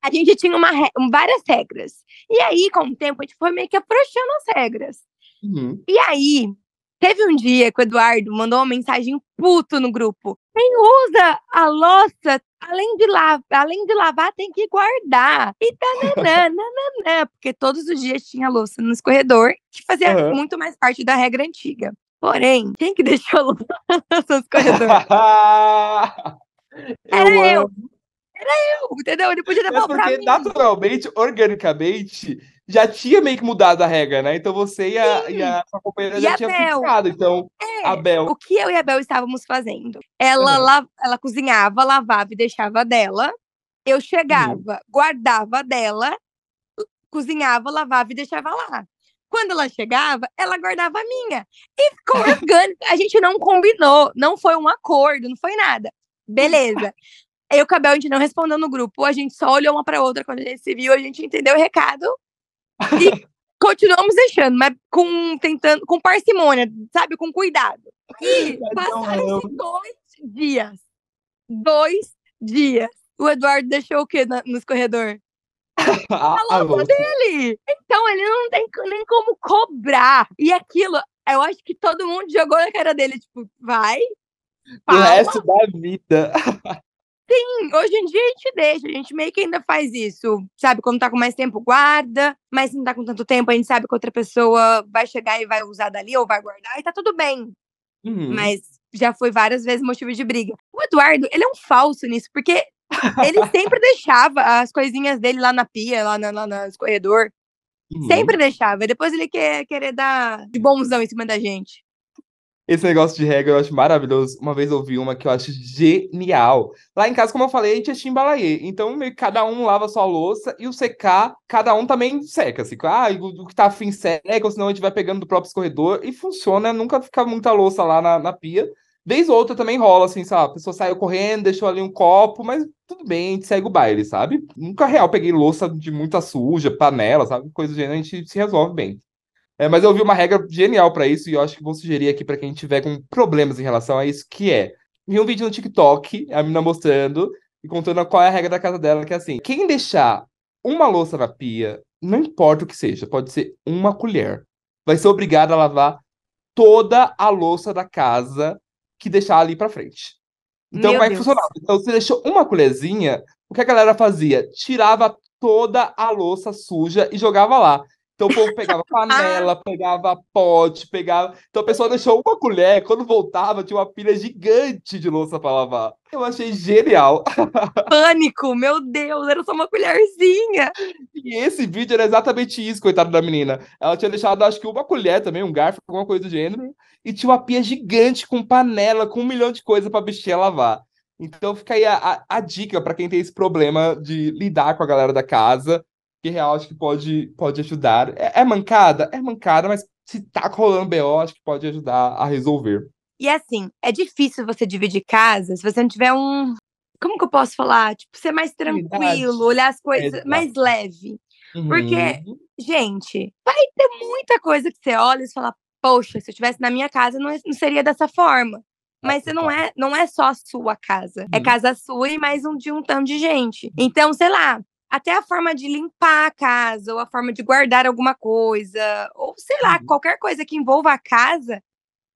S3: A gente tinha uma, várias regras. E aí, com o tempo, a gente foi meio que afrouxando as regras. Uhum. E aí, teve um dia que o Eduardo mandou uma mensagem puto no grupo. Quem usa a louça, além de, lavar, além de lavar, tem que guardar. E tananã, nananã, *laughs* porque todos os dias tinha louça no escorredor, que fazia uhum. muito mais parte da regra antiga. Porém, quem que *laughs* deixou a louça nos corredores? Era eu. Era eu, entendeu? Ele podia devolver
S2: é porque, naturalmente, organicamente, já tinha meio que mudado a regra, né? Então você e a, e a sua companheira e já tinham fixado. Então, é, a Bel.
S3: O que eu e a Bel estávamos fazendo? Ela, uhum. la, ela cozinhava, lavava e deixava dela. Eu chegava, uhum. guardava dela, cozinhava, lavava e deixava lá. Quando ela chegava, ela guardava a minha. E ficou orgânico. A gente não combinou, não foi um acordo, não foi nada. Beleza. Aí o Cabel, a gente não respondeu no grupo, a gente só olhou uma para outra quando a gente se viu, a gente entendeu o recado e *laughs* continuamos deixando, mas com tentando com parcimônia, sabe, com cuidado. E passaram dois dias. Dois dias. O Eduardo deixou o quê no escorredor? A louça dele. Então ele não tem nem como cobrar. E aquilo, eu acho que todo mundo jogou na cara dele, tipo, vai.
S2: O resto da vida.
S3: Sim, hoje em dia a gente deixa, a gente meio que ainda faz isso. Sabe, quando tá com mais tempo, guarda, mas se não tá com tanto tempo, a gente sabe que outra pessoa vai chegar e vai usar dali ou vai guardar, e tá tudo bem. Uhum. Mas já foi várias vezes motivo de briga. O Eduardo, ele é um falso nisso, porque ele sempre deixava as coisinhas dele lá na pia, lá, na, lá no escorredor. Uhum. Sempre deixava. Depois ele quer querer dar de bonzão em cima da gente.
S2: Esse negócio de regra eu acho maravilhoso. Uma vez eu ouvi uma que eu acho genial. Lá em casa, como eu falei, a gente é chimbalaê. Então, meio que cada um lava sua louça e o secar, cada um também seca. Assim, ah, o que tá afim seca, ou senão a gente vai pegando do próprio escorredor. E funciona, nunca fica muita louça lá na, na pia. Vez ou outra também rola, assim, sabe? A pessoa saiu correndo, deixou ali um copo, mas tudo bem, a gente segue o baile, sabe? Nunca real peguei louça de muita suja, panela, sabe? Coisa do gênero, a gente se resolve bem. É, mas eu ouvi uma regra genial para isso e eu acho que vou sugerir aqui para quem tiver com problemas em relação a isso, que é vi um vídeo no TikTok, a menina mostrando e contando qual é a regra da casa dela, que é assim: quem deixar uma louça na pia, não importa o que seja, pode ser uma colher, vai ser obrigada a lavar toda a louça da casa que deixar ali para frente. Então,
S3: Meu
S2: como é que
S3: Deus.
S2: funcionava? Então, você deixou uma colherzinha, o que a galera fazia? Tirava toda a louça suja e jogava lá. Então o povo pegava panela, pegava pote, pegava. Então a pessoa deixou uma colher, quando voltava, tinha uma pilha gigante de louça para lavar. Eu achei genial. *laughs*
S3: Pânico, meu Deus, era só uma colherzinha.
S2: E esse vídeo era exatamente isso, coitada da menina. Ela tinha deixado, acho que uma colher também, um garfo, alguma coisa do gênero, e tinha uma pia gigante com panela, com um milhão de coisas pra bichinha lavar. Então fica aí a, a, a dica para quem tem esse problema de lidar com a galera da casa, que real acho que pode, pode ajudar. É, é mancada? É mancada, mas se tá rolando BO, acho que pode ajudar a resolver.
S3: E assim, é difícil você dividir casa se você não tiver um. Como que eu posso falar? Tipo, ser mais tranquilo, olhar as coisas
S2: Exato.
S3: mais leve. Porque-
S2: Uhum.
S3: Gente, vai ter muita coisa que você olha e você fala, poxa, se eu estivesse na minha casa, não, não seria dessa forma. Mas você não é, não é só a sua casa. É
S2: Uhum.
S3: casa sua e mais um de um tanto de gente. Então, sei lá, até a forma de limpar a casa, ou a forma de guardar alguma coisa, ou sei lá,
S2: Uhum.
S3: qualquer coisa que envolva a casa,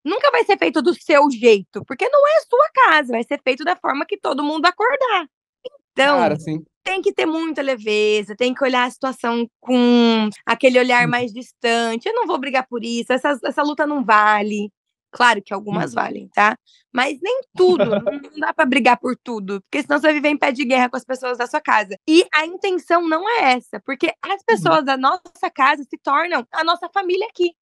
S3: nunca vai ser feito do seu jeito, porque não é a sua casa, vai ser feito da forma que todo mundo acordar. Então,
S2: Cara,
S3: tem que ter muita leveza, tem que olhar a situação com aquele olhar
S2: Sim.
S3: mais distante. Eu não vou brigar por isso, essa, essa luta não vale. Claro que algumas
S2: Uhum.
S3: valem, tá? Mas nem tudo, não, dá pra brigar por tudo, porque senão você vai viver em pé de guerra com as pessoas da sua casa. E a intenção não é essa, porque
S2: Uhum.
S3: as pessoas da nossa casa se tornam a nossa família aqui.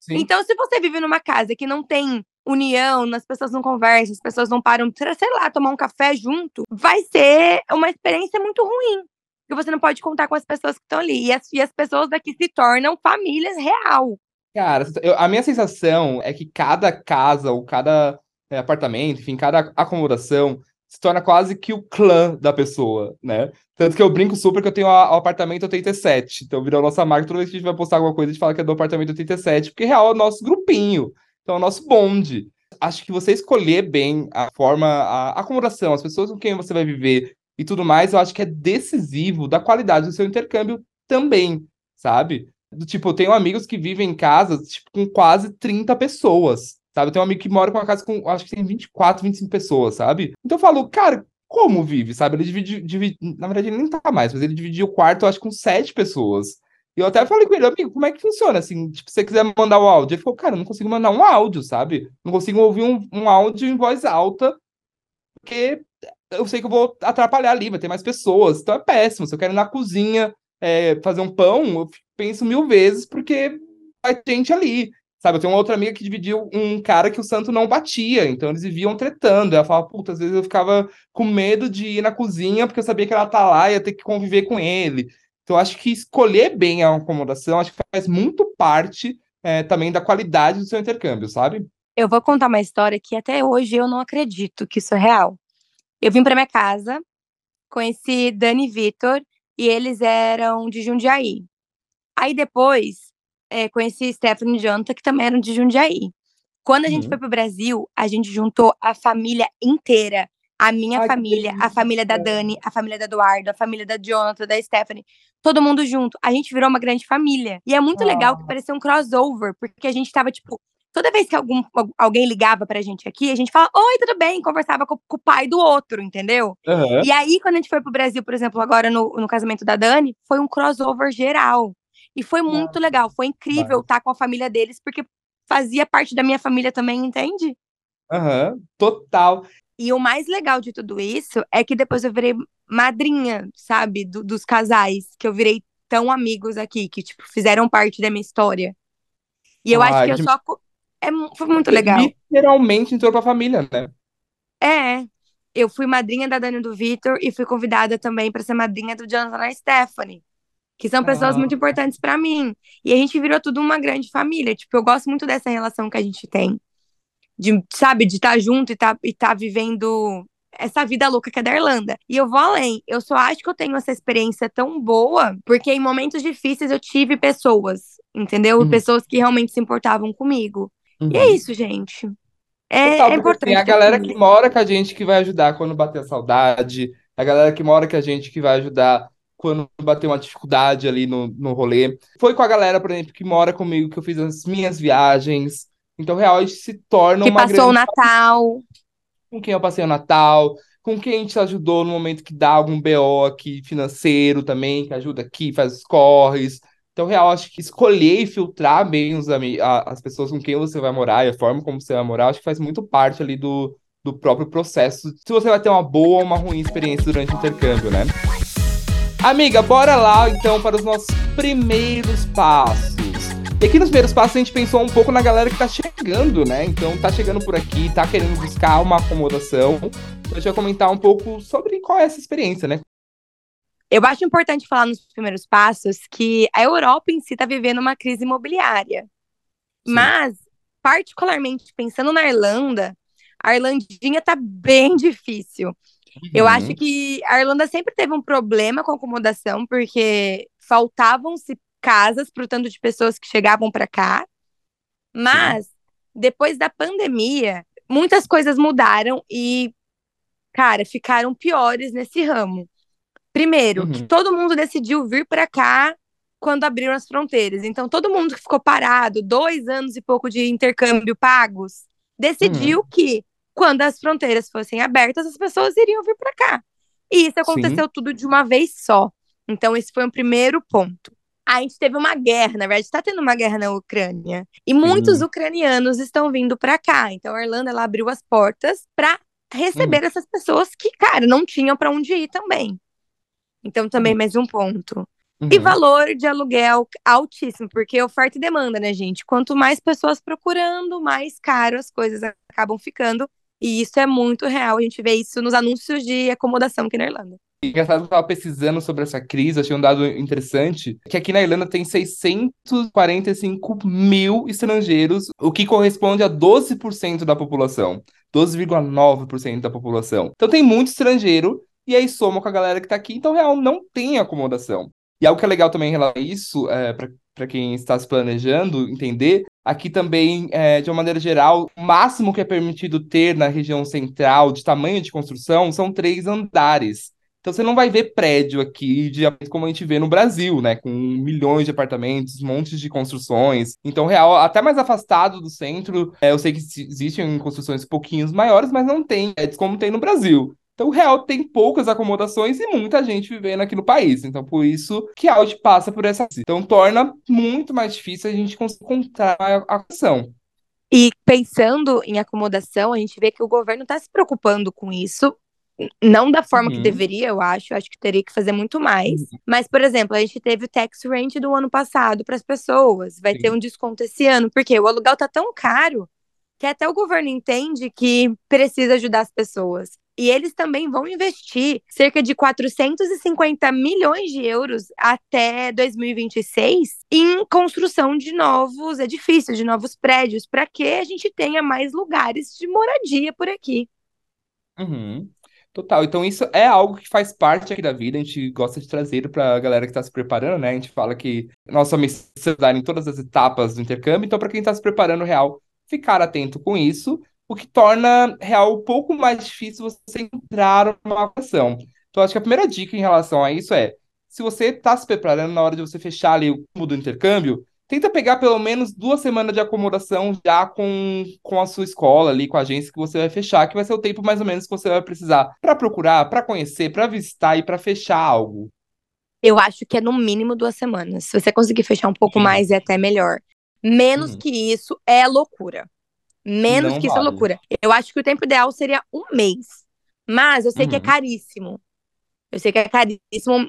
S2: sim.
S3: Então, se você vive numa casa que não tem união, as pessoas não conversam, as pessoas não param pra, sei lá, tomar um café junto, vai ser uma experiência muito ruim. Porque você não pode contar com as pessoas que estão ali. E as, e as pessoas daqui se tornam famílias real.
S2: Cara, eu- a minha sensação é que cada casa ou cada é, apartamento, enfim, cada acomodação se torna quase que o clã da pessoa, né? Tanto que eu brinco super que eu tenho o apartamento 87. Então virou nossa marca, toda vez que a gente vai postar alguma coisa, a gente fala que é do apartamento 87, porque real é o nosso grupinho. Então é o nosso bonde. Acho que você escolher bem a forma, a acomodação, as pessoas com quem você vai viver e tudo mais, eu acho que é decisivo da qualidade do seu intercâmbio também, sabe? Tipo, eu tenho amigos que vivem em casas, tipo, com quase 30 pessoas, sabe? Eu tenho um amigo que mora com uma casa com, acho que tem 24, 25 pessoas, sabe? Então eu falo, cara, como vive, sabe? Ele divide, divide, na verdade ele nem tá mais, mas ele dividiu o quarto, acho com sete pessoas. E eu até falei com ele, amigo, como é que funciona, assim, tipo, se você quiser mandar o áudio? Ele falou, cara, eu não consigo mandar um áudio, sabe? Não consigo ouvir um, um áudio em voz alta, porque eu sei que eu vou atrapalhar ali, vai ter mais pessoas, então é péssimo. Se eu quero ir na cozinha é, fazer um pão, eu penso mil vezes, porque vai gente ali. Sabe, eu tenho uma outra amiga que dividiu um cara que o santo não batia, então eles viviam tretando. Ela falava, puta, às vezes eu ficava com medo de ir na cozinha, porque eu sabia que ela tá lá e ia ter que conviver com ele. Então, acho que escolher bem a acomodação, acho que faz muito parte é, também da qualidade do seu intercâmbio, sabe?
S3: Eu vou contar uma história que até hoje eu não acredito que isso é real. Eu vim pra minha casa, conheci Dani e Vitor, e eles eram de Jundiaí. Aí depois, é, conheci Stephanie e Jonathan, que também eram de Jundiaí. Quando a gente
S2: Uhum.
S3: foi pro Brasil, a gente juntou a família inteira. A minha
S2: Ai,
S3: família, a família da. Dani, a família da Eduardo, a família da Jonathan, da Stephanie. Todo mundo junto. A gente virou uma grande família. E é muito legal que
S2: Ah.
S3: parecia um crossover, porque a gente tava, tipo, toda vez que algum, al- alguém ligava pra gente aqui, a gente fala, oi, tudo bem? Conversava com, com o pai do outro, entendeu?
S2: Aham.
S3: E aí, quando a gente foi pro Brasil, por exemplo, agora no, no casamento da Dani, foi um crossover geral. E foi muito legal. Foi incrível estar com a família deles, porque fazia parte da minha família também, entende?
S2: Aham, total.
S3: E o mais legal de tudo isso é que depois eu virei madrinha, sabe? do- dos casais, que eu virei tão amigos aqui, que, tipo, fizeram parte da minha história. E eu acho
S2: Ai,
S3: que eu
S2: que-
S3: só. É, foi muito legal.
S2: Literalmente entrou pra família, né?
S3: É. Eu fui madrinha da Dani do Vitor e fui convidada também para ser madrinha do Jonathan e Stephanie, que são pessoas
S2: Ah.
S3: muito importantes para mim. E a gente virou tudo uma grande família. Tipo, eu gosto muito dessa relação que a gente tem. De, sabe, de estar junto e tá, e tá vivendo essa vida louca que é da Irlanda. E eu vou além. Eu só acho que eu tenho essa experiência tão boa porque em momentos difíceis eu tive pessoas, entendeu?
S2: Uhum.
S3: Pessoas que realmente se importavam comigo. E
S2: Uhum.
S3: é isso, gente. É,
S2: Total,
S3: é
S2: porque,
S3: importante.
S2: assim, a galera que mora com a gente que vai ajudar quando bater a saudade, a galera que mora com a gente que vai ajudar quando bater uma dificuldade ali no, no rolê. Foi com a galera, por exemplo, que mora comigo, que eu fiz as minhas viagens. Então, real, a gente se torna
S3: que
S2: uma
S3: passou o
S2: grande
S3: Natal.
S2: com quem eu passei o Natal, com quem a gente ajudou no momento que dá algum BO aqui financeiro também, que ajuda aqui, faz os corres. Então, real, acho que escolher e filtrar bem os a- as pessoas com quem você vai morar e a forma como você vai morar, acho que faz muito parte ali do, do próprio processo. Se você vai ter uma boa ou uma ruim experiência durante o intercâmbio, né? Amiga, bora lá então para os nossos primeiros passos. E aqui nos primeiros passos a gente pensou um pouco na galera que tá chegando, né? Então tá chegando por aqui, tá querendo buscar uma acomodação. Então a gente vai comentar um pouco sobre qual é essa experiência, né?
S3: Eu acho importante falar nos primeiros passos que a Europa em si está vivendo uma crise imobiliária.
S2: Sim.
S3: Mas, particularmente pensando na Irlanda, a Irlandinha tá bem difícil. Eu
S2: Uhum.
S3: acho que a Irlanda sempre teve um problema com acomodação, porque faltavam-se casas para o tanto de pessoas que chegavam para cá. Mas, depois da pandemia, muitas coisas mudaram e, cara, ficaram piores nesse ramo. Primeiro,
S2: Uhum.
S3: que todo mundo decidiu vir para cá quando abriram as fronteiras. Então, todo mundo que ficou parado, dois anos e pouco de intercâmbio pagos, decidiu
S2: Uhum.
S3: que quando as fronteiras fossem abertas, as pessoas iriam vir para cá. E isso aconteceu tudo de uma vez só. Então, esse foi o primeiro ponto. A gente teve uma guerra, na verdade, está tendo uma guerra na Ucrânia. E muitos ucranianos estão vindo para cá. Então, a Irlanda ela abriu as portas para receber
S2: Uhum.
S3: essas pessoas que, cara, não tinham para onde ir também. Então, também
S2: Uhum.
S3: mais um ponto. E
S2: Uhum.
S3: valor de aluguel altíssimo, porque oferta e demanda, né, gente? Quanto mais pessoas procurando, mais caro as coisas acabam ficando. E isso é muito real. A gente vê isso nos anúncios de acomodação aqui na Irlanda.
S2: Engraçado que eu tava pesquisando sobre essa crise, achei um dado interessante, que aqui na Irlanda tem 645 mil estrangeiros, o que corresponde a 12% da população. 12,9% da população. Então tem muito estrangeiro, e aí soma com a galera que tá aqui, então real não tem acomodação. E algo que é legal também em relação a isso, é, para quem está se planejando entender, aqui também, é, de uma maneira geral, o máximo que é permitido ter na região central de tamanho de construção são três andares. Então você não vai ver prédio aqui de como a gente vê no Brasil, né? Com milhões de apartamentos, montes de construções. Então, real, até mais afastado do centro, é, eu sei que existem construções pouquinhos maiores, mas não tem prédios como tem no Brasil. Então, o real tem poucas acomodações e muita gente vivendo aqui no país. Então, por isso que a Audi passa por essa. Então, torna muito mais difícil a gente conseguir encontrar a ação.
S3: E pensando em acomodação, a gente vê que o governo está se preocupando com isso. Não da forma que
S2: Uhum.
S3: deveria, eu acho. Acho que teria que fazer muito mais. Mas, por exemplo, a gente teve o tax rent do ano passado para as pessoas. Vai
S2: Sim.
S3: ter um desconto esse ano, porque o aluguel tá tão caro que até o governo entende que precisa ajudar as pessoas. E eles também vão investir cerca de 450 milhões de euros até 2026 em construção de novos edifícios, de novos prédios, para que a gente tenha mais lugares de moradia por aqui.
S2: Uhum. Total. Então, isso é algo que faz parte aqui da vida. A gente gosta de trazer para a galera que está se preparando, né? A gente fala que nossa missão é ajudar em todas as etapas do intercâmbio. Então, para quem está se preparando, real, ficar atento com isso, o que torna real um pouco mais difícil você entrar numa ação. Então, acho que a primeira dica em relação a isso é: se você está se preparando na hora de você fechar ali o cubo do intercâmbio, tenta pegar pelo menos duas semanas de acomodação já com, com a sua escola ali, com a agência que você vai fechar, que vai ser o tempo mais ou menos que você vai precisar para procurar, para conhecer, para visitar e para fechar algo.
S3: Eu acho que é no mínimo duas semanas. Se você conseguir fechar um pouco
S2: Sim.
S3: mais, é até melhor. Menos
S2: Uhum.
S3: que isso é loucura. Menos
S2: Não
S3: que isso é loucura. Eu acho que o tempo ideal seria um mês. Mas eu sei que é
S2: Uhum.
S3: caríssimo. Eu sei que é caríssimo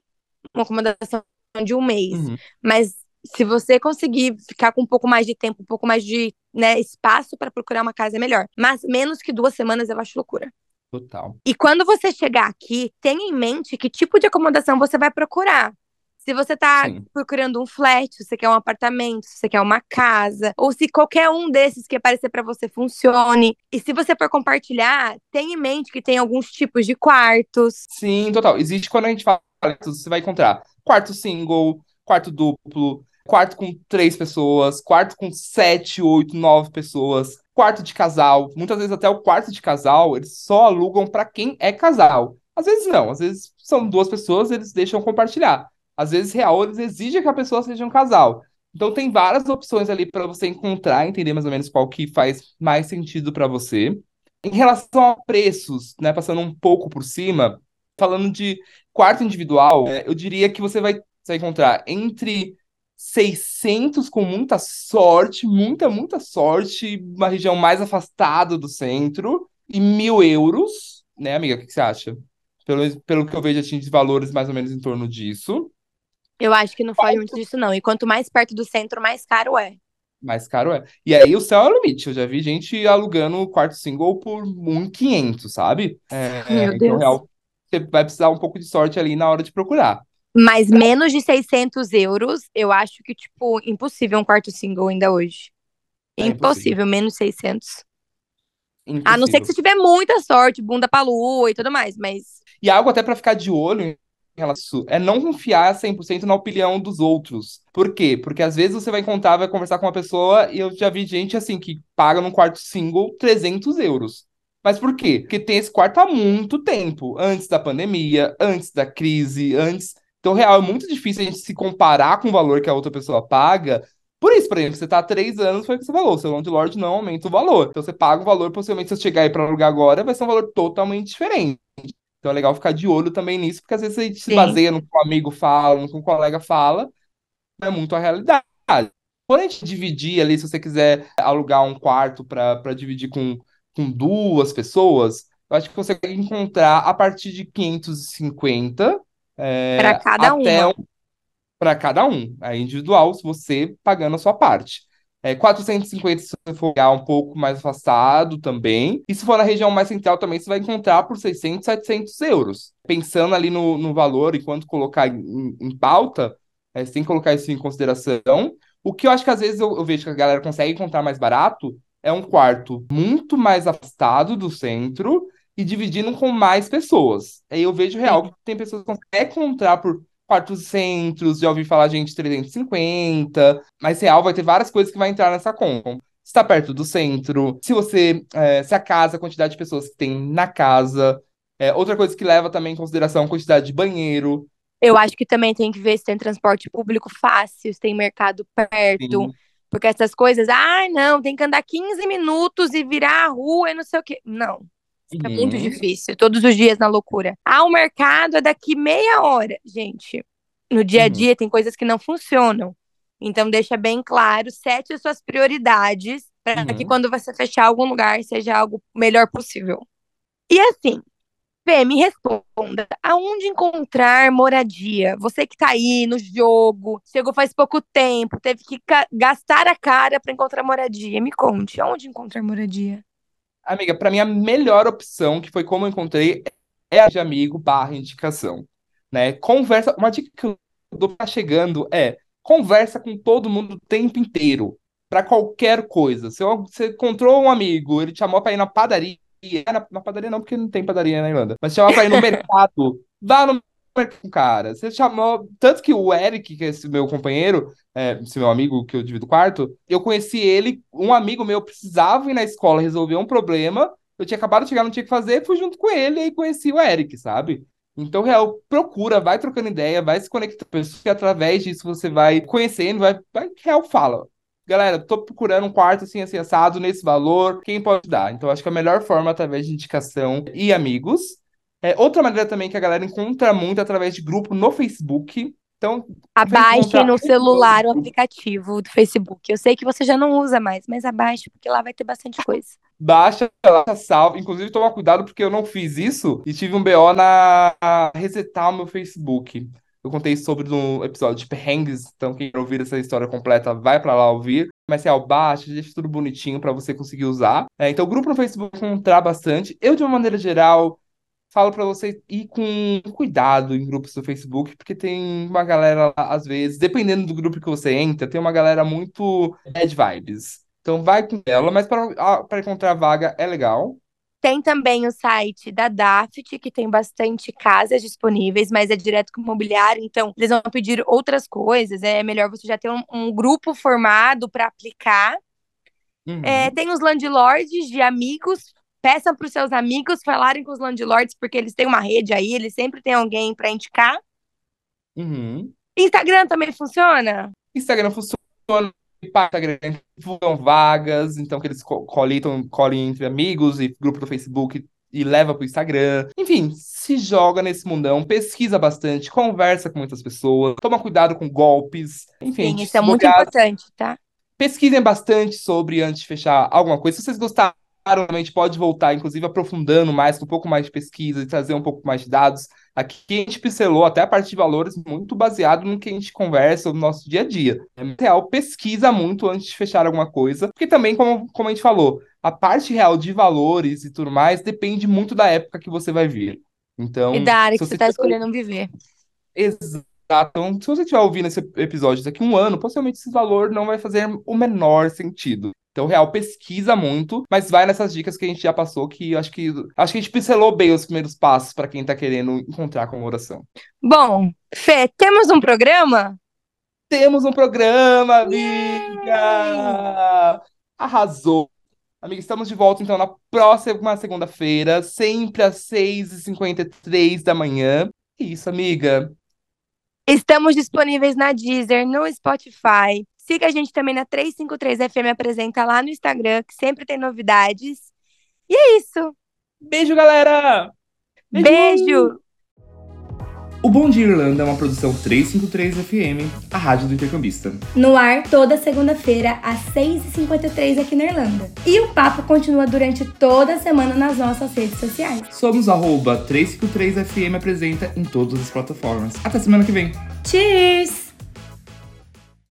S3: uma acomodação de um mês.
S2: Uhum.
S3: Mas se você conseguir ficar com um pouco mais de tempo, um pouco mais de né, espaço para procurar uma casa, é melhor. Mas menos que duas semanas eu acho loucura.
S2: Total.
S3: E quando você chegar aqui, tenha em mente que tipo de acomodação você vai procurar. Se você tá
S2: Sim.
S3: procurando um flat, se você quer um apartamento, se você quer uma casa, ou se qualquer um desses que aparecer para você funcione. E se você for compartilhar, tenha em mente que tem alguns tipos de quartos.
S2: Sim, total. Existe quando a gente fala, você vai encontrar quarto single, quarto duplo, quarto com três pessoas, quarto com sete, oito, nove pessoas, quarto de casal. Muitas vezes até o quarto de casal eles só alugam para quem é casal. Às vezes não, às vezes são duas pessoas, eles deixam compartilhar. Às vezes real eles exigem que a pessoa seja um casal. Então tem várias opções ali para você encontrar, entender mais ou menos qual que faz mais sentido para você. Em relação a preços, né, passando um pouco por cima, falando de quarto individual, é, eu diria que você vai, vai encontrar entre 600 com muita sorte, muita, muita sorte, uma região mais afastada do centro, e mil euros, né, amiga? O que, que você acha? Pelo, pelo que eu vejo, assim, de valores mais ou menos em torno disso.
S3: Eu acho que não foge muito disso, não. E quanto mais perto do centro, mais caro é.
S2: Mais caro é. E aí o céu é o limite. Eu já vi gente alugando quarto single por 1.500, sabe? É,
S3: Meu
S2: então,
S3: Deus.
S2: real, você vai precisar um pouco de sorte ali na hora de procurar.
S3: Mas menos de 600 euros, eu acho que, tipo, impossível um quarto single ainda hoje.
S2: É
S3: impossível,
S2: impossível.
S3: menos 600. A não ser que
S2: Impossível.
S3: você tiver muita sorte, bunda pra lua e tudo mais, mas
S2: E algo até pra ficar de olho relação é não confiar 100% na opinião dos outros. Por quê? Porque às vezes você vai encontrar, vai conversar com uma pessoa e eu já vi gente assim que paga num quarto single 300 euros. Mas por quê? Porque tem esse quarto há muito tempo, antes da pandemia, antes da crise, antes. Então, real, é muito difícil a gente se comparar com o valor que a outra pessoa paga. Por isso, por exemplo, você tá há três anos, foi o que você falou, seu landlord não aumenta o valor. Então você paga o valor, possivelmente se você chegar aí pra alugar agora, vai ser um valor totalmente diferente. Então é legal ficar de olho também nisso, porque às vezes a gente se
S3: Sim.
S2: baseia no que um amigo fala, no que um colega fala, não é muito a realidade. Quando a gente dividir ali, se você quiser alugar um quarto para dividir com, com duas pessoas, eu acho que você consegue encontrar a partir de 550 é,
S3: Pra cada
S2: até um para cada um. É individual, se você pagando a sua parte. É, 450 se você for um pouco mais afastado também. E se for na região mais central também, você vai encontrar por 600, 700 euros. Pensando ali no, no valor, enquanto colocar em, em pauta, é, você tem que colocar isso em consideração. O que eu acho que às vezes eu, eu vejo que a galera consegue encontrar mais barato é um quarto muito mais afastado do centro e dividindo com mais pessoas. Aí eu vejo real que tem pessoas que conseguem encontrar por quartos centros, já ouvi falar gente 350, mas real vai ter várias coisas que vai entrar nessa conta. Se está perto do centro, se você, é, se a casa, a quantidade de pessoas que tem na casa. É, outra coisa que leva também em consideração a quantidade de banheiro.
S3: Eu acho que também tem que ver se tem transporte público fácil, se tem mercado perto.
S2: Sim.
S3: Porque essas coisas, ai, não, tem que andar 15 minutos e virar a rua e não sei o quê. Não. Fica muito
S2: Uhum.
S3: difícil, todos os dias na loucura. Ah, o mercado é daqui meia hora. Gente, no dia a
S2: Uhum.
S3: dia tem coisas que não funcionam. Então, deixa bem claro, sete as suas prioridades para que
S2: Uhum.
S3: quando você fechar algum lugar seja algo melhor possível. E assim, Fê, me responda, aonde encontrar moradia? Você que tá aí no jogo, chegou faz pouco tempo, teve que gastar a cara para encontrar moradia. Me conte, aonde encontrar moradia?
S2: Amiga, pra mim a melhor opção, que foi como eu encontrei, é a de amigo barra indicação, né? Conversa, uma dica que eu dou pra chegando é, conversa com todo mundo o tempo inteiro, pra qualquer coisa. Se você encontrou um amigo, ele te chamou pra ir na padaria, na, na padaria não, porque não tem padaria na Irlanda, mas te chamou pra ir no *laughs* mercado, vá no mercado, cara. Você chamou, tanto que o Eric, que é esse meu companheiro, é, esse meu amigo que eu divido quarto, eu conheci ele, um amigo meu precisava ir na escola resolver um problema, eu tinha acabado de chegar, não tinha o que fazer, fui junto com ele e conheci o Eric, sabe? Então, real, procura, vai trocando ideia, vai se conectando com pessoas, e através disso você vai conhecendo, vai, vai real, fala. Galera, tô procurando um quarto assim, assim, assado, nesse valor, quem pode dar? Então, acho que a melhor forma através de indicação e amigos. É, outra maneira também que a galera encontra muito é através de grupo no Facebook. Então,
S3: Abaixe no celular o aplicativo do Facebook. Eu sei que você já não usa mais, mas abaixe, porque lá vai ter bastante coisa.
S2: Baixa, ela salva. Inclusive, toma cuidado porque eu não fiz isso e tive um BO na resetar o meu Facebook. Eu contei sobre no episódio de perrengues, então quem quer ouvir essa história completa vai para lá ouvir. Mas é o baixo, deixa tudo bonitinho para você conseguir usar. É, então o grupo no Facebook encontrar bastante. Eu, de uma maneira geral, falo para você ir com cuidado em grupos do Facebook, porque tem uma galera lá, às vezes, dependendo do grupo que você entra, tem uma galera muito bad vibes. Então vai com ela, mas para encontrar vaga é legal.
S3: Tem também o site da Daft, que tem bastante casas disponíveis, mas é direto com o imobiliário, então eles vão pedir outras coisas. É melhor você já ter um, um grupo formado para aplicar. Uhum. É, tem os landlords de amigos. Peçam para os seus amigos falarem com os landlords, porque eles têm uma rede aí, eles sempre têm alguém para indicar.
S2: Uhum.
S3: Instagram também funciona?
S2: Instagram funciona Instagram divulgam vagas, então que eles coletam, colhem entre amigos e grupo do Facebook e leva pro Instagram. Enfim, se joga nesse mundão, pesquisa bastante, conversa com muitas pessoas, toma cuidado com golpes. Enfim,
S3: Sim, isso é muito importante, tá?
S2: Pesquisem bastante sobre antes de fechar alguma coisa. Se vocês gostaram, realmente pode voltar, inclusive aprofundando mais, com um pouco mais de pesquisa e trazer um pouco mais de dados. Aqui a gente pincelou até a parte de valores muito baseado no que a gente conversa no nosso dia a dia. É real, pesquisa muito antes de fechar alguma coisa, porque também, como, como a gente falou, a parte real de valores e tudo mais depende muito da época que você vai vir. Então,
S3: e da área que você está escolhendo viver.
S2: Exato. Então, se você estiver ouvindo esse episódio daqui a um ano, possivelmente esse valor não vai fazer o menor sentido. Então, real, pesquisa muito, mas vai nessas dicas que a gente já passou, que acho que acho que a gente pincelou bem os primeiros passos para quem está querendo encontrar com oração.
S3: Bom, Fê, temos um programa?
S2: Temos um programa, amiga! Arrasou! Amiga, estamos de volta então na próxima segunda-feira, sempre às 6h53 da manhã. Isso, amiga.
S3: Estamos disponíveis na Deezer, no Spotify, Siga a gente também na 353 FM Apresenta lá no Instagram, que sempre tem novidades. E é isso.
S2: Beijo, galera!
S3: Beijo! Beijo.
S2: O Bom Dia Irlanda é uma produção 353 FM, a rádio do intercambista.
S1: No ar, toda segunda-feira, às 6h53 aqui na Irlanda. E o papo continua durante toda a semana nas nossas redes sociais.
S2: Somos arroba 353FM Apresenta em todas as plataformas. Até semana que vem.
S1: Cheers!